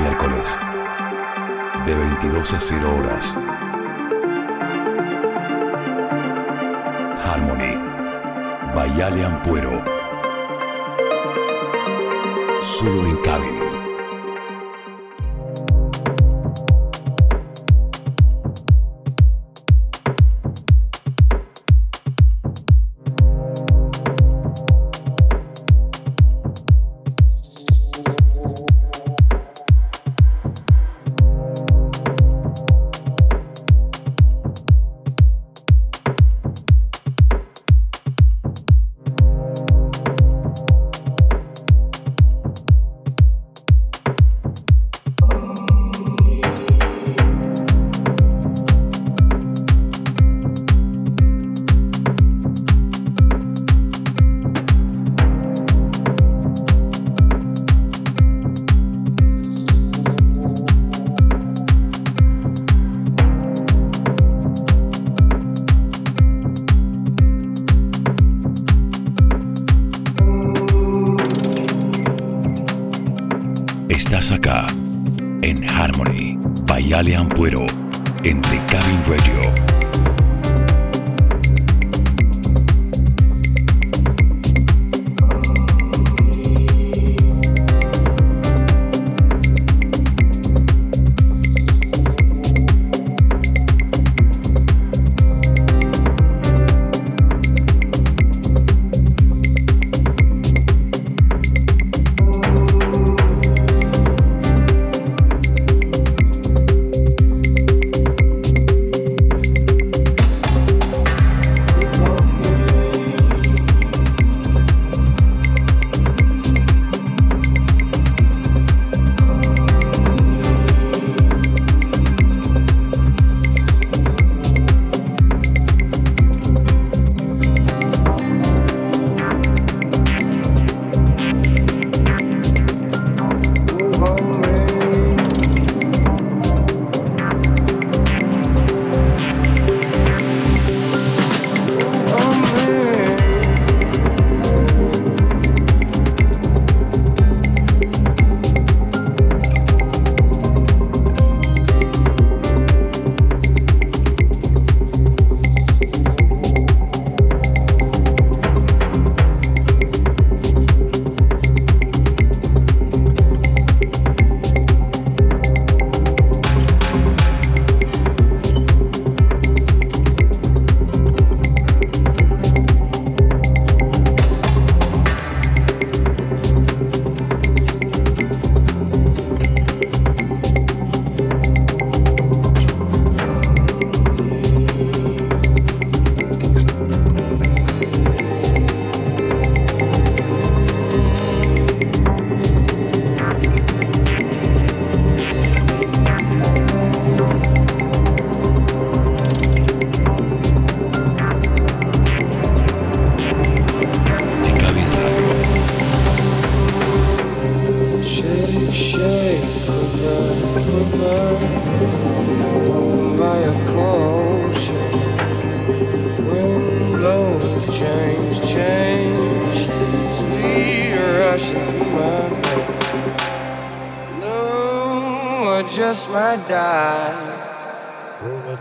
miércoles, de 22 a 0 horas. Harmony, Bayale Ampuero. Solo en cabin.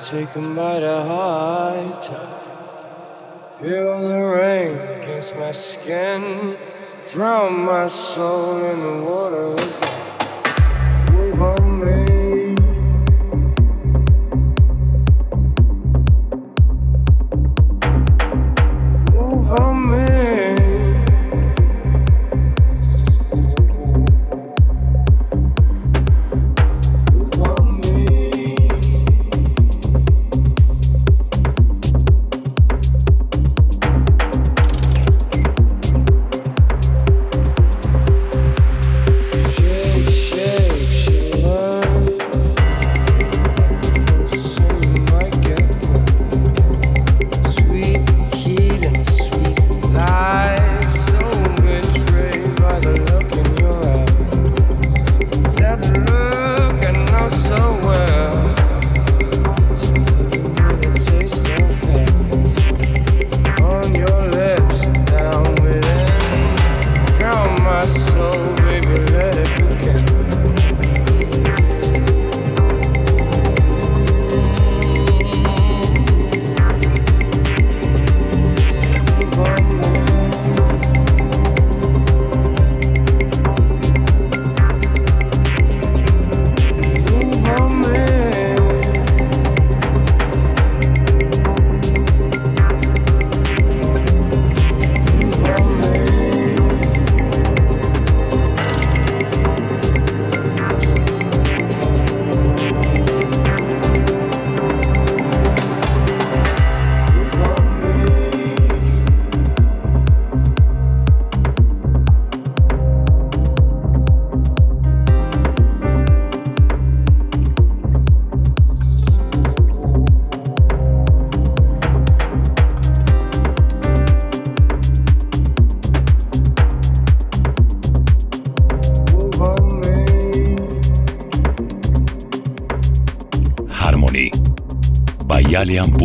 Taken by the high tide. Feel the rain against my skin, drown my soul in the water. ilerleyen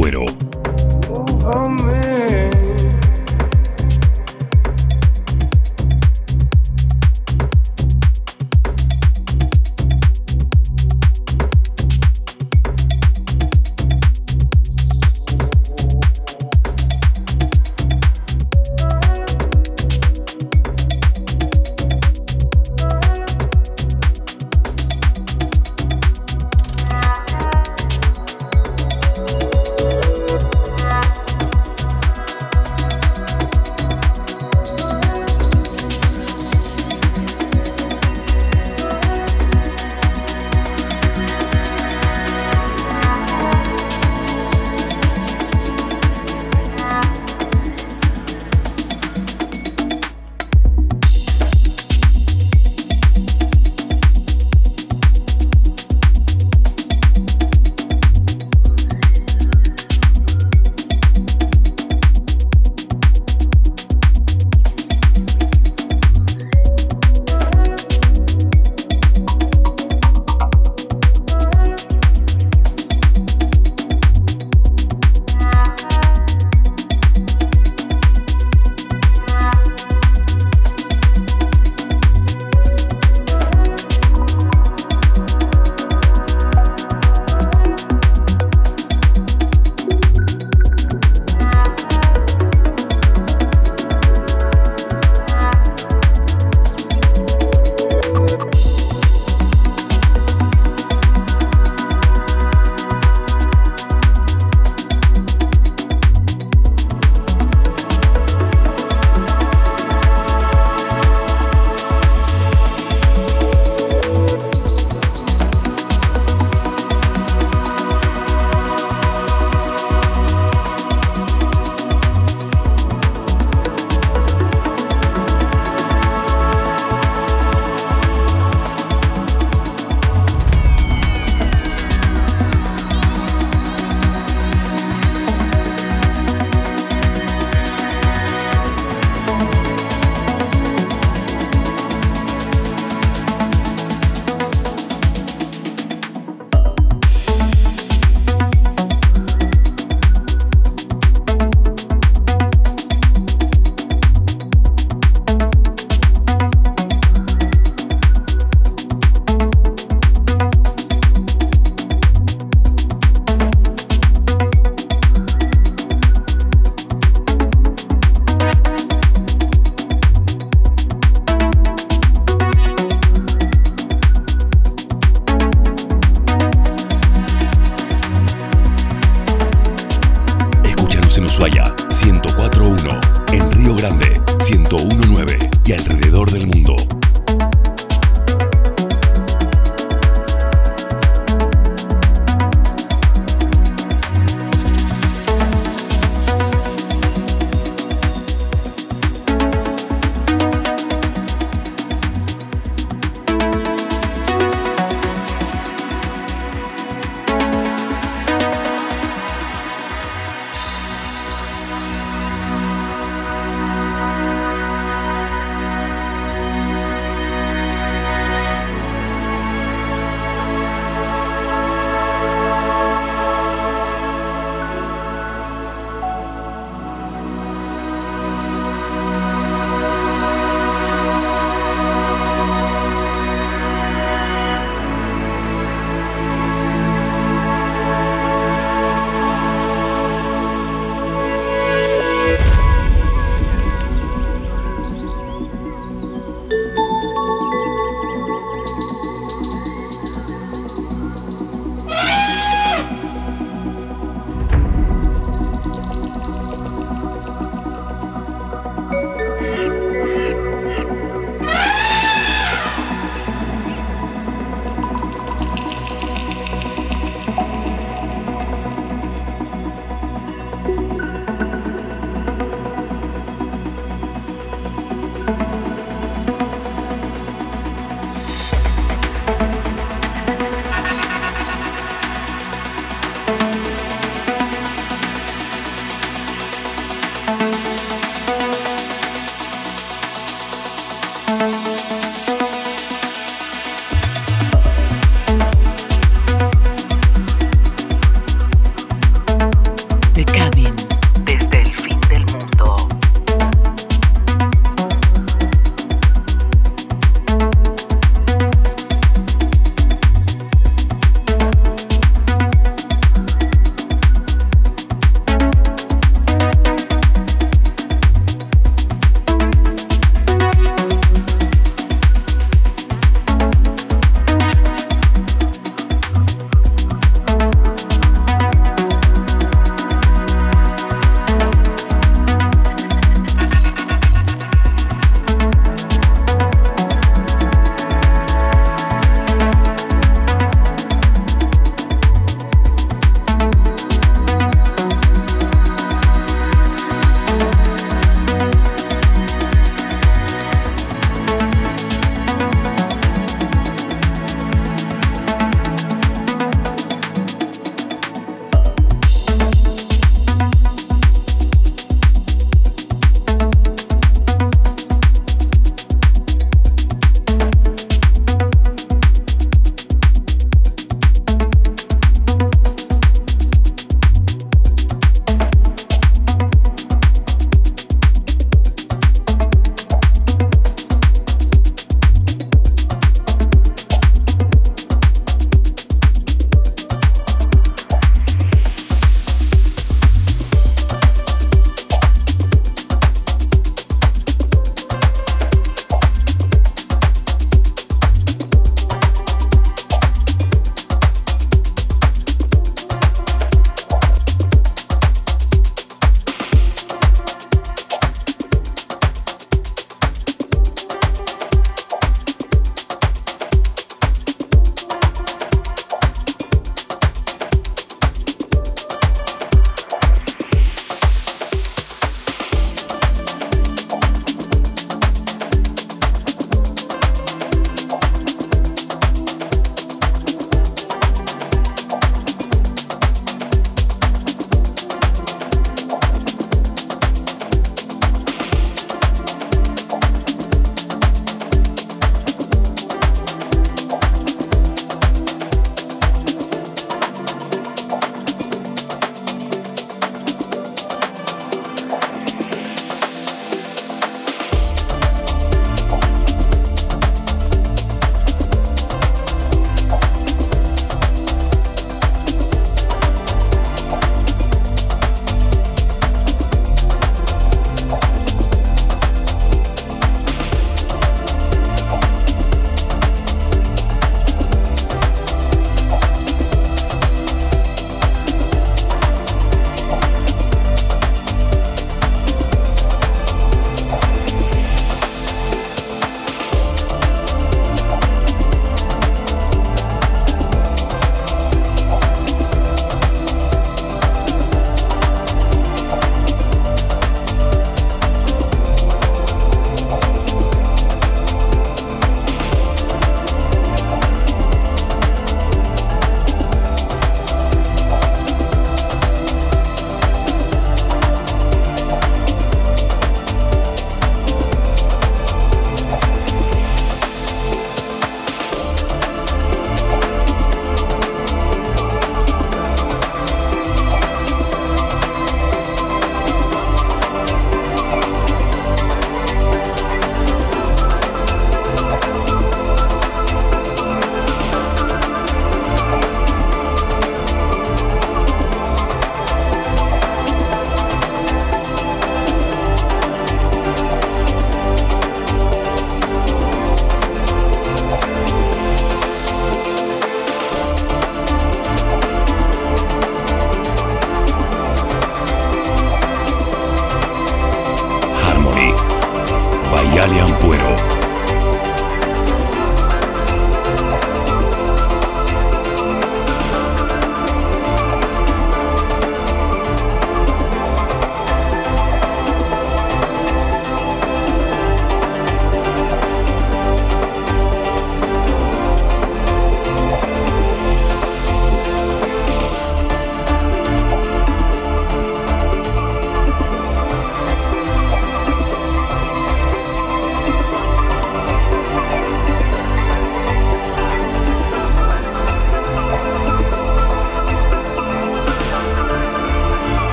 Río Grande, 1019 y alrededor del mundo.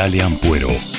By Alian